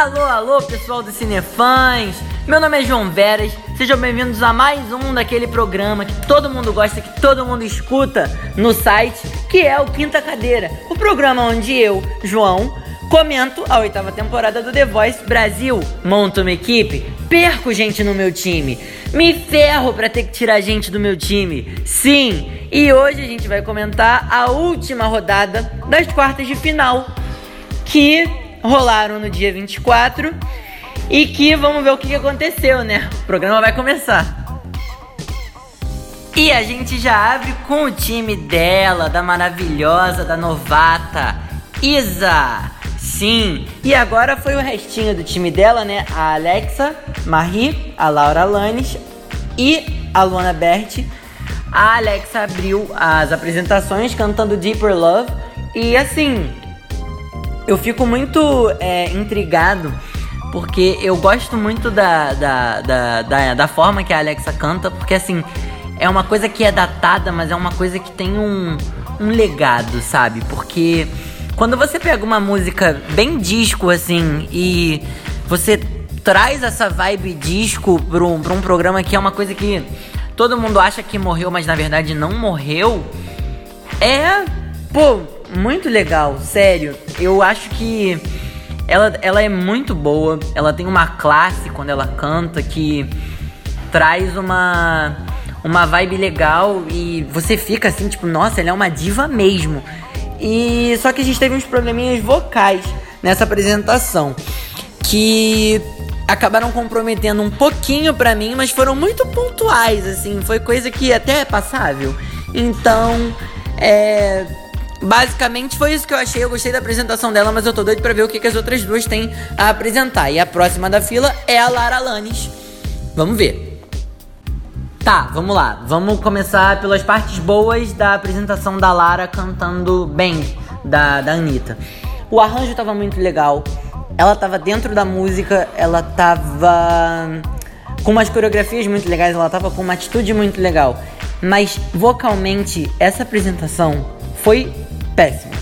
Alô, alô, pessoal do Cinefãs! Meu nome é João Veras, sejam bem-vindos a mais um daquele programa que todo mundo gosta, que todo mundo escuta no site, que é o Quinta Cadeira. O programa onde eu, João, comento a oitava temporada do The Voice Brasil, monto uma equipe, perco gente no meu time, me ferro pra ter que tirar gente do meu time. Sim, e hoje a gente vai comentar a última rodada das quartas de final, que rolaram no dia 24 e que vamos ver o que aconteceu, né? O programa vai começar. E a gente já abre com o time dela, da maravilhosa, da novata, Isa. Sim, e agora foi o restinho do time dela, né? A Alexa, Marie, a Laura Lannis e a Luana Berti. A Alexa abriu as apresentações cantando Deeper Love e assim, eu fico muito é, intrigado porque eu gosto muito da, da, da, da, da forma que a Alexa canta, porque assim, é uma coisa que é datada, mas é uma coisa que tem um, um legado, sabe? Porque quando você pega uma música bem disco assim e você traz essa vibe disco pra um, pra um programa que é uma coisa que todo mundo acha que morreu, mas na verdade não morreu, é, pô, muito legal, sério. Eu acho que ela, ela é muito boa. Ela tem uma classe quando ela canta que traz uma uma vibe legal e você fica assim, tipo, nossa, ela é uma diva mesmo. E só que a gente teve uns probleminhas vocais nessa apresentação que acabaram comprometendo um pouquinho para mim, mas foram muito pontuais assim, foi coisa que até é passável. Então, é Basicamente foi isso que eu achei. Eu gostei da apresentação dela, mas eu tô doido pra ver o que, que as outras duas têm a apresentar. E a próxima da fila é a Lara Lannis. Vamos ver. Tá, vamos lá. Vamos começar pelas partes boas da apresentação da Lara cantando bem da, da Anitta. O arranjo tava muito legal. Ela tava dentro da música, ela tava com umas coreografias muito legais, ela tava com uma atitude muito legal. Mas vocalmente, essa apresentação foi péssimo.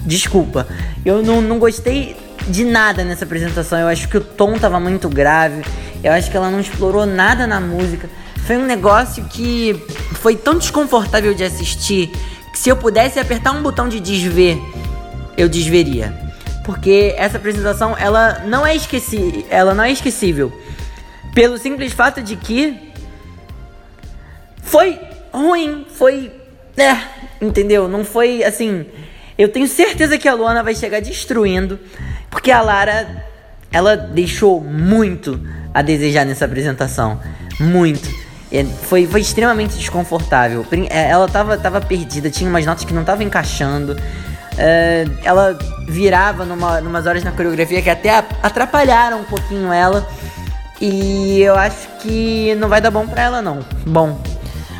Desculpa. Eu não, não gostei de nada nessa apresentação. Eu acho que o tom tava muito grave. Eu acho que ela não explorou nada na música. Foi um negócio que foi tão desconfortável de assistir que se eu pudesse apertar um botão de desver, eu desveria. Porque essa apresentação, ela não é esqueci, ela não é esquecível. Pelo simples fato de que foi ruim, foi é, entendeu? Não foi assim. Eu tenho certeza que a Luana vai chegar destruindo, porque a Lara, ela deixou muito a desejar nessa apresentação. Muito. Foi, foi extremamente desconfortável. É, ela tava, tava perdida, tinha umas notas que não estavam encaixando. É, ela virava numa, numas horas na coreografia que até atrapalharam um pouquinho ela. E eu acho que não vai dar bom pra ela, não. Bom,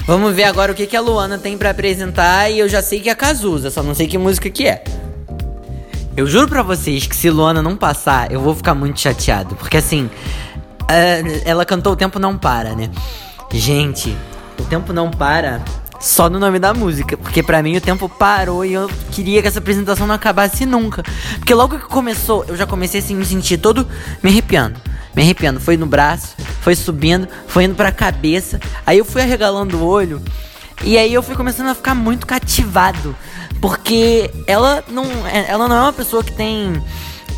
Vamos ver agora o que, que a Luana tem para apresentar e eu já sei que é Cazuza, só não sei que música que é. Eu juro pra vocês que se Luana não passar, eu vou ficar muito chateado. Porque assim, uh, ela cantou O Tempo Não Para, né? Gente, O Tempo Não Para só no nome da música. Porque para mim o tempo parou e eu queria que essa apresentação não acabasse nunca. Porque logo que começou, eu já comecei assim, me sentir todo me arrepiando me arrepiando. Foi no braço, foi subindo, foi indo pra cabeça. Aí eu fui arregalando o olho. E aí eu fui começando a ficar muito cativado. Porque ela não, é, ela não é uma pessoa que tem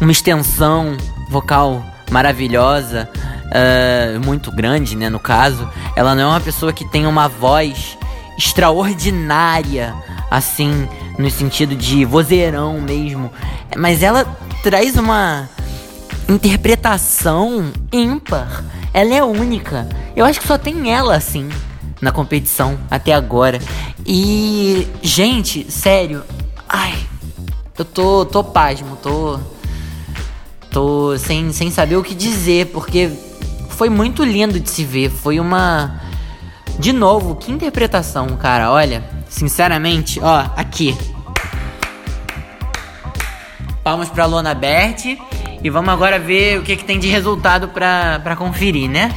uma extensão vocal maravilhosa, uh, muito grande, né? No caso, ela não é uma pessoa que tem uma voz extraordinária, assim, no sentido de vozeirão mesmo. Mas ela traz uma interpretação ímpar. Ela é única. Eu acho que só tem ela assim na competição até agora. E, gente, sério, ai, eu tô, tô pasmo, tô, tô sem, sem saber o que dizer, porque foi muito lindo de se ver. Foi uma, de novo, que interpretação, cara. Olha, sinceramente, ó, aqui. Palmas pra Lona Berti. E vamos agora ver o que, que tem de resultado para conferir, né?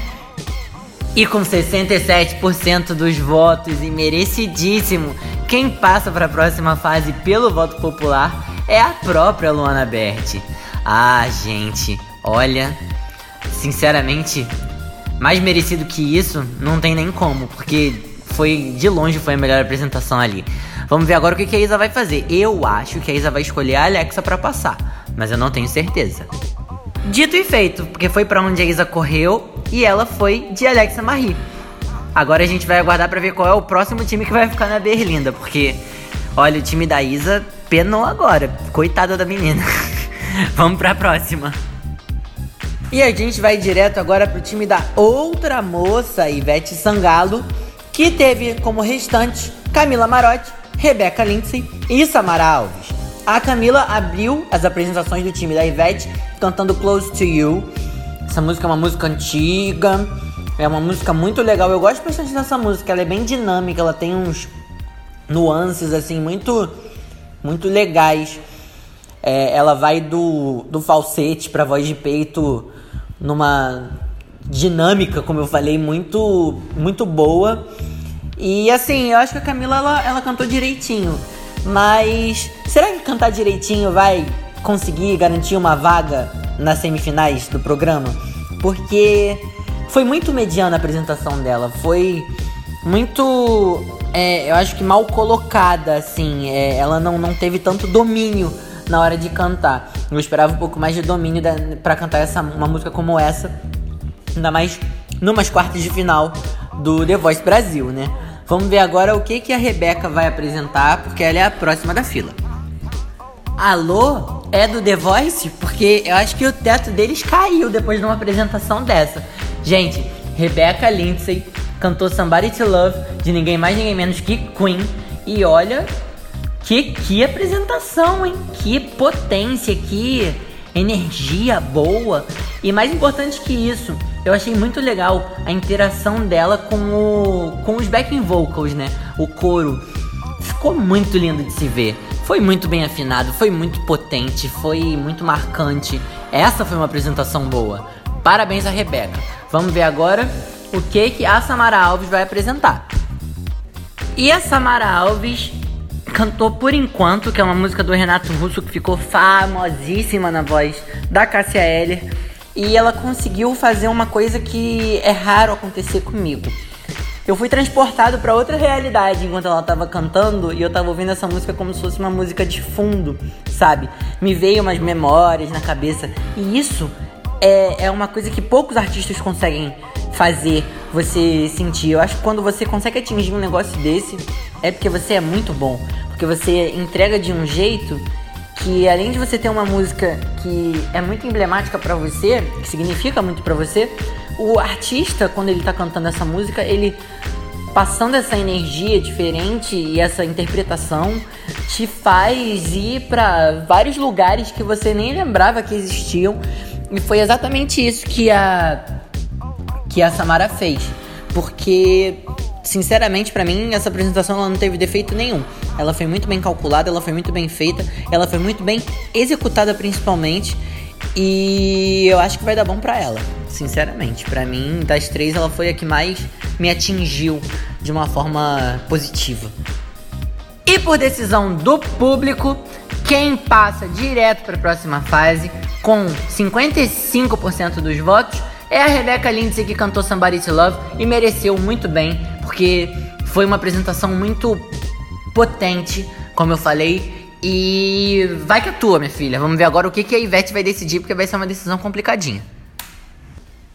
E com 67% dos votos e merecidíssimo, quem passa para a próxima fase pelo voto popular é a própria Luana Berti. Ah, gente, olha, sinceramente, mais merecido que isso, não tem nem como, porque foi de longe foi a melhor apresentação ali. Vamos ver agora o que a Isa vai fazer. Eu acho que a Isa vai escolher a Alexa para passar, mas eu não tenho certeza. Dito e feito, porque foi para onde a Isa correu e ela foi de Alexa Marie. Agora a gente vai aguardar para ver qual é o próximo time que vai ficar na Berlinda, porque olha, o time da Isa penou agora. Coitada da menina. Vamos para a próxima. E a gente vai direto agora pro time da outra moça, Ivete Sangalo, que teve como restante Camila Marotti, Rebeca Lindsay e Samara Alves. A Camila abriu as apresentações do time da Ivete cantando Close to You. Essa música é uma música antiga, é uma música muito legal. Eu gosto bastante dessa música, ela é bem dinâmica, ela tem uns nuances assim muito muito legais. É, ela vai do, do falsete pra voz de peito numa dinâmica, como eu falei, muito, muito boa. E assim, eu acho que a Camila ela, ela cantou direitinho. Mas será que cantar direitinho vai conseguir garantir uma vaga nas semifinais do programa? Porque foi muito mediana a apresentação dela. Foi muito. É, eu acho que mal colocada, assim. É, ela não, não teve tanto domínio na hora de cantar. Eu esperava um pouco mais de domínio para cantar essa, uma música como essa, ainda mais numas quartas de final do The Voice Brasil, né? Vamos ver agora o que, que a Rebeca vai apresentar, porque ela é a próxima da fila. Alô? É do The Voice? Porque eu acho que o teto deles caiu depois de uma apresentação dessa. Gente, Rebeca Lindsay cantou Somebody to Love de ninguém mais ninguém menos que Queen. E olha, que, que apresentação, hein? Que potência, que energia boa. E mais importante que isso, eu achei muito legal a interação dela com, o, com os backing vocals, né? O coro. Ficou muito lindo de se ver. Foi muito bem afinado, foi muito potente, foi muito marcante. Essa foi uma apresentação boa. Parabéns a Rebeca. Vamos ver agora o que, que a Samara Alves vai apresentar. E a Samara Alves cantou Por Enquanto, que é uma música do Renato Russo que ficou famosíssima na voz da Cássia Eller. E ela conseguiu fazer uma coisa que é raro acontecer comigo. Eu fui transportado para outra realidade enquanto ela estava cantando e eu estava ouvindo essa música como se fosse uma música de fundo, sabe? Me veio umas memórias na cabeça e isso é, é uma coisa que poucos artistas conseguem fazer você sentir. Eu acho que quando você consegue atingir um negócio desse, é porque você é muito bom. Porque você entrega de um jeito que além de você ter uma música que é muito emblemática para você, que significa muito para você, o artista quando ele tá cantando essa música, ele passando essa energia diferente e essa interpretação te faz ir para vários lugares que você nem lembrava que existiam. E foi exatamente isso que a que a Samara fez, porque sinceramente, para mim, essa apresentação ela não teve defeito nenhum. Ela foi muito bem calculada, ela foi muito bem feita, ela foi muito bem executada principalmente. E eu acho que vai dar bom para ela, sinceramente. Para mim, das três, ela foi a que mais me atingiu de uma forma positiva. E por decisão do público, quem passa direto para a próxima fase com 55% dos votos é a Rebecca Lindsay que cantou Somebody to Love e mereceu muito bem, porque foi uma apresentação muito potente, como eu falei. E vai que é tua, minha filha. Vamos ver agora o que, que a Ivete vai decidir, porque vai ser uma decisão complicadinha.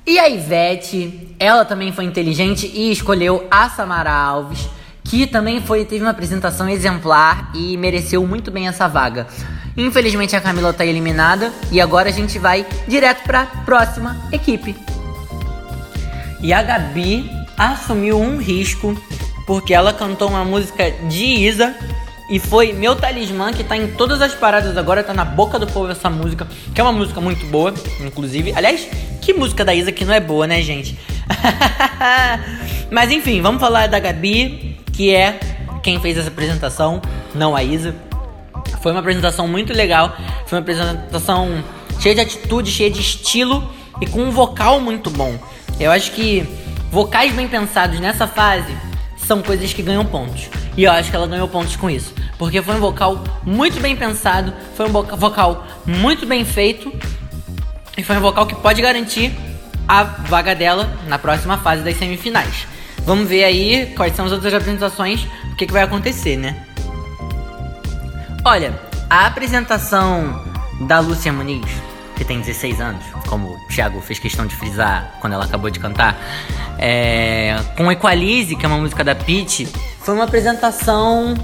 E a Ivete, ela também foi inteligente e escolheu a Samara Alves, que também foi teve uma apresentação exemplar e mereceu muito bem essa vaga. Infelizmente a Camila está eliminada e agora a gente vai direto para a próxima equipe. E a Gabi assumiu um risco porque ela cantou uma música de Isa e foi Meu Talismã, que tá em todas as paradas agora, tá na boca do povo essa música, que é uma música muito boa, inclusive. Aliás, que música da Isa que não é boa, né, gente? Mas enfim, vamos falar da Gabi, que é quem fez essa apresentação, não a Isa. Foi uma apresentação muito legal. Foi uma apresentação cheia de atitude, cheia de estilo e com um vocal muito bom. Eu acho que vocais bem pensados nessa fase são coisas que ganham pontos. E eu acho que ela ganhou pontos com isso. Porque foi um vocal muito bem pensado, foi um vocal muito bem feito. E foi um vocal que pode garantir a vaga dela na próxima fase das semifinais. Vamos ver aí quais são as outras apresentações, o que, que vai acontecer, né? Olha, a apresentação da Lúcia Muniz, que tem 16 anos, como o Thiago fez questão de frisar quando ela acabou de cantar, é, com Equalize, que é uma música da Peach, foi uma apresentação.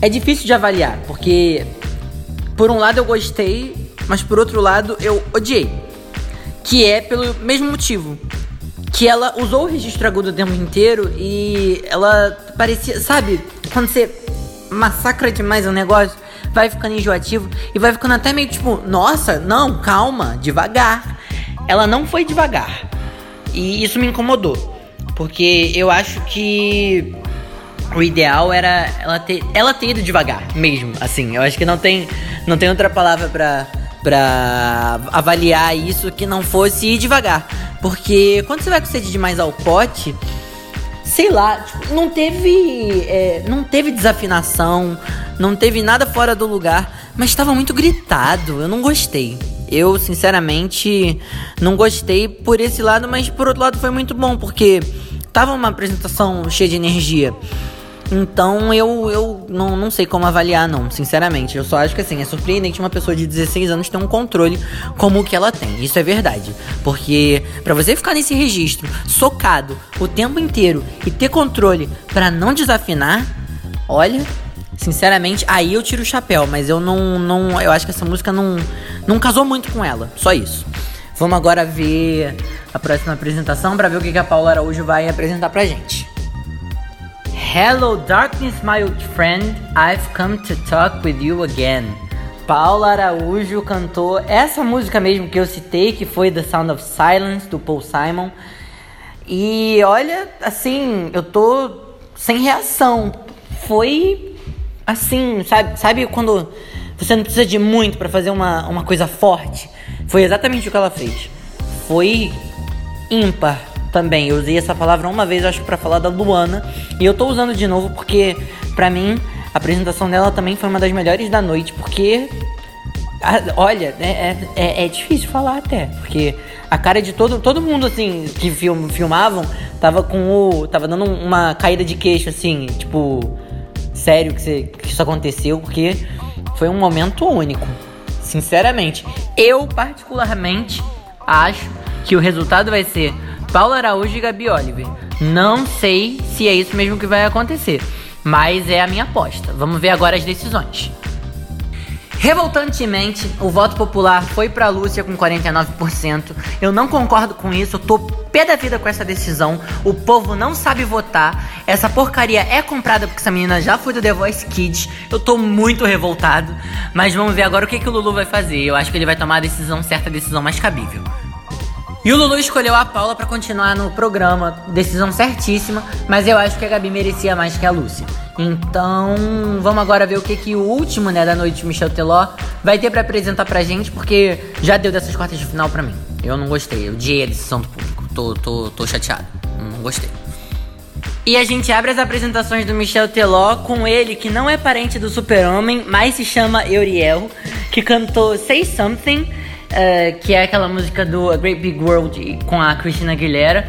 É difícil de avaliar, porque por um lado eu gostei, mas por outro lado eu odiei. Que é pelo mesmo motivo. Que ela usou o registro agudo o tempo inteiro e ela parecia, sabe, quando você massacra demais o negócio, vai ficando enjoativo e vai ficando até meio tipo, nossa, não, calma, devagar. Ela não foi devagar. E isso me incomodou. Porque eu acho que o ideal era ela ter, ela ter ido devagar, mesmo. Assim, eu acho que não tem, não tem outra palavra pra, pra avaliar isso que não fosse ir devagar. Porque quando você vai com sede demais ao pote, sei lá, tipo, não teve. É, não teve desafinação, não teve nada fora do lugar, mas estava muito gritado. Eu não gostei. Eu, sinceramente, não gostei por esse lado, mas por outro lado foi muito bom, porque tava uma apresentação cheia de energia. Então eu, eu não, não sei como avaliar, não, sinceramente. Eu só acho que assim, é surpreendente uma pessoa de 16 anos ter um controle como o que ela tem. Isso é verdade. Porque para você ficar nesse registro, socado o tempo inteiro e ter controle para não desafinar, olha, sinceramente, aí eu tiro o chapéu, mas eu não, não. Eu acho que essa música não, não casou muito com ela. Só isso. Vamos agora ver a próxima apresentação para ver o que a Paula Araújo vai apresentar pra gente. Hello, darkness, my old friend. I've come to talk with you again. Paula Araújo cantou essa música mesmo que eu citei, que foi The Sound of Silence, do Paul Simon. E olha, assim, eu tô sem reação. Foi assim, sabe, sabe quando você não precisa de muito para fazer uma, uma coisa forte? Foi exatamente o que ela fez. Foi ímpar também. Eu usei essa palavra uma vez, acho, para falar da Luana. E eu tô usando de novo porque, pra mim, a apresentação dela também foi uma das melhores da noite. Porque, olha, é, é, é, é difícil falar até. Porque a cara de todo, todo mundo, assim, que film, filmavam, tava com o. tava dando uma caída de queixo, assim, tipo. Sério que, você, que isso aconteceu, porque foi um momento único. Sinceramente, eu particularmente acho que o resultado vai ser Paulo Araújo e Gabi Oliver. Não sei se é isso mesmo que vai acontecer, mas é a minha aposta. Vamos ver agora as decisões. Revoltantemente, o voto popular foi para Lúcia com 49%. Eu não concordo com isso, eu tô pé da vida com essa decisão. O povo não sabe votar. Essa porcaria é comprada porque essa menina já foi do The Voice Kids. Eu tô muito revoltado. Mas vamos ver agora o que, que o Lulu vai fazer. Eu acho que ele vai tomar a decisão certa, a decisão mais cabível. E o Lulu escolheu a Paula para continuar no programa, decisão certíssima, mas eu acho que a Gabi merecia mais que a Lúcia. Então, vamos agora ver o que, que o último né, da noite Michel Teló vai ter para apresentar pra gente, porque já deu dessas quartas de final pra mim. Eu não gostei, eu odiei a decisão do público, tô, tô, tô chateado, não gostei. E a gente abre as apresentações do Michel Teló com ele, que não é parente do super-homem, mas se chama Euriel, que cantou Say Something uh, que é aquela música do A Great Big World com a Christina Aguilera.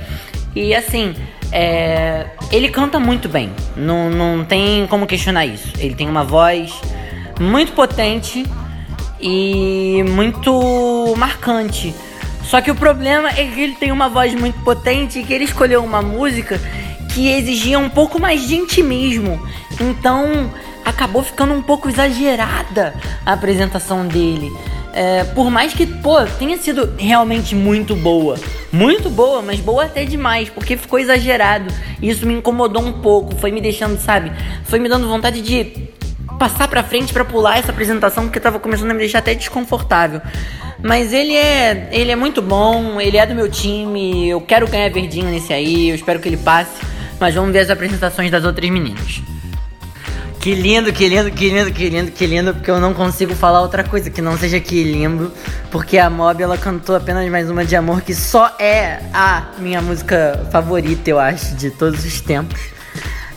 E assim, é, ele canta muito bem, não, não tem como questionar isso. Ele tem uma voz muito potente e muito marcante. Só que o problema é que ele tem uma voz muito potente e que ele escolheu uma música que exigia um pouco mais de intimismo. Então acabou ficando um pouco exagerada a apresentação dele. É, por mais que, pô, tenha sido realmente muito boa. Muito boa, mas boa até demais, porque ficou exagerado. E isso me incomodou um pouco. Foi me deixando, sabe? Foi me dando vontade de passar pra frente para pular essa apresentação, porque tava começando a me deixar até desconfortável. Mas ele é, ele é muito bom, ele é do meu time, eu quero ganhar verdinho nesse aí, eu espero que ele passe. Mas vamos ver as apresentações das outras meninas. Que lindo, que lindo, que lindo, que lindo, que lindo, porque eu não consigo falar outra coisa que não seja que lindo, porque a Mob ela cantou apenas mais uma de amor que só é a minha música favorita, eu acho, de todos os tempos.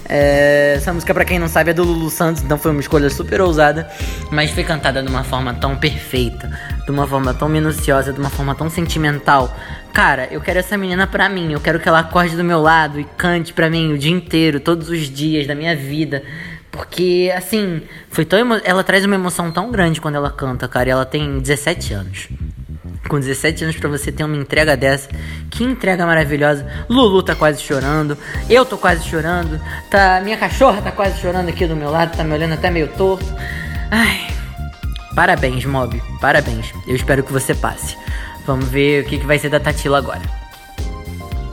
É, essa música, para quem não sabe, é do Lulu Santos, então foi uma escolha super ousada, mas foi cantada de uma forma tão perfeita, de uma forma tão minuciosa, de uma forma tão sentimental. Cara, eu quero essa menina pra mim, eu quero que ela acorde do meu lado e cante pra mim o dia inteiro, todos os dias da minha vida. Porque, assim, foi tão emo... ela traz uma emoção tão grande quando ela canta, cara, e ela tem 17 anos com 17 anos para você ter uma entrega dessa. Que entrega maravilhosa. Lulu tá quase chorando, eu tô quase chorando, tá minha cachorra tá quase chorando aqui do meu lado, tá me olhando até meio torto. Ai. Parabéns, Mob. Parabéns. Eu espero que você passe. Vamos ver o que, que vai ser da Tatila agora.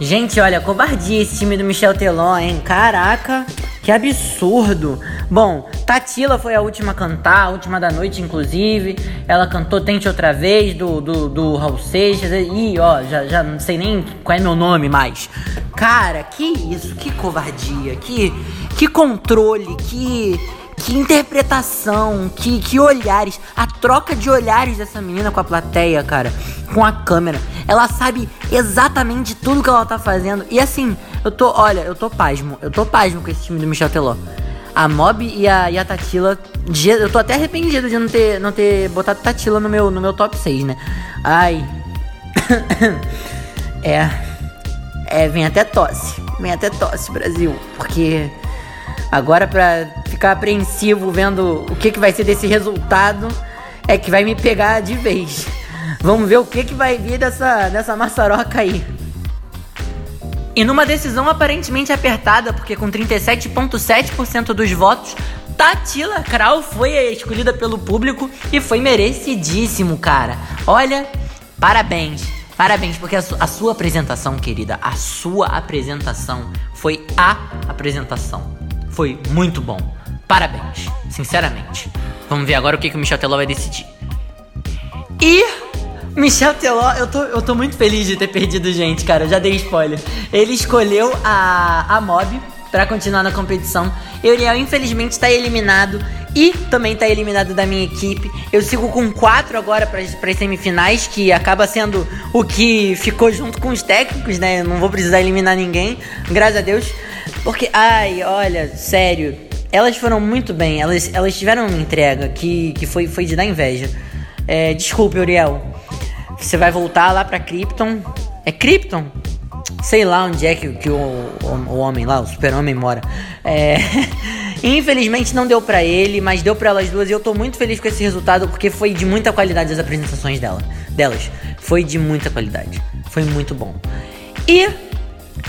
Gente, olha, covardia esse time do Michel Teló, hein? Caraca, que absurdo. Bom, Tatila foi a última a cantar, a última da noite, inclusive. Ela cantou Tente Outra Vez, do, do, do Raul Seixas. E, ó, já, já não sei nem qual é meu nome mais. Cara, que isso, que covardia, que, que controle, que que interpretação, que, que olhares, a troca de olhares dessa menina com a plateia, cara, com a câmera. Ela sabe exatamente tudo que ela tá fazendo. E assim, eu tô, olha, eu tô pasmo, eu tô pasmo com esse time do Michel Teló. A Mob e a, e a Tatila, eu tô até arrependido de não ter, não ter botado Tatila no meu, no meu top 6, né? Ai. é. É, vem até tosse. Vem até tosse, Brasil. Porque agora pra ficar apreensivo vendo o que, que vai ser desse resultado é que vai me pegar de vez. Vamos ver o que, que vai vir dessa, dessa maçaroca aí. E numa decisão aparentemente apertada, porque com 37,7% dos votos, Tatila Kral foi escolhida pelo público e foi merecidíssimo, cara. Olha, parabéns. Parabéns, porque a, su a sua apresentação, querida, a sua apresentação foi a apresentação. Foi muito bom. Parabéns, sinceramente. Vamos ver agora o que, que o Michel Teló vai decidir. E Michel Teló, eu tô, eu tô muito feliz de ter perdido gente, cara. Eu já dei spoiler. Ele escolheu a, a Mob para continuar na competição. Euriel, infelizmente, está eliminado. E também está eliminado da minha equipe. Eu sigo com quatro agora para as semifinais, que acaba sendo o que ficou junto com os técnicos, né? Não vou precisar eliminar ninguém, graças a Deus. Porque, ai, olha, sério, elas foram muito bem, elas, elas tiveram uma entrega que, que foi, foi de dar inveja. É, desculpe, Uriel. Você vai voltar lá pra Krypton. É Krypton? Sei lá onde é que, que o, o, o homem lá, o super-homem mora. É. Infelizmente não deu para ele, mas deu para elas duas e eu tô muito feliz com esse resultado porque foi de muita qualidade as apresentações dela, delas. Foi de muita qualidade. Foi muito bom. E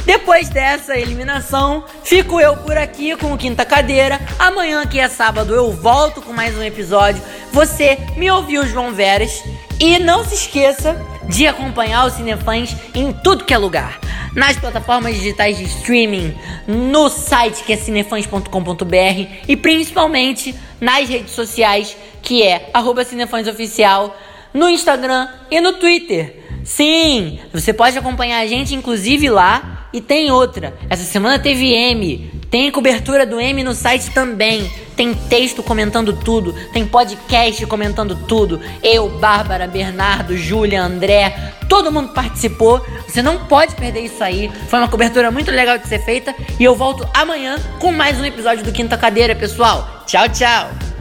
depois dessa eliminação, fico eu por aqui com o Quinta Cadeira. Amanhã, que é sábado, eu volto com mais um episódio. Você me ouviu, João Veras. E não se esqueça de acompanhar o Cinefãs em tudo que é lugar. Nas plataformas digitais de streaming, no site que é cinefãs.com.br e principalmente nas redes sociais, que é arroba Oficial, no Instagram e no Twitter. Sim, você pode acompanhar a gente inclusive lá e tem outra. Essa semana teve M. Tem cobertura do M no site também. Tem texto comentando tudo. Tem podcast comentando tudo. Eu, Bárbara, Bernardo, Júlia, André. Todo mundo participou. Você não pode perder isso aí. Foi uma cobertura muito legal de ser feita. E eu volto amanhã com mais um episódio do Quinta Cadeira, pessoal. Tchau, tchau.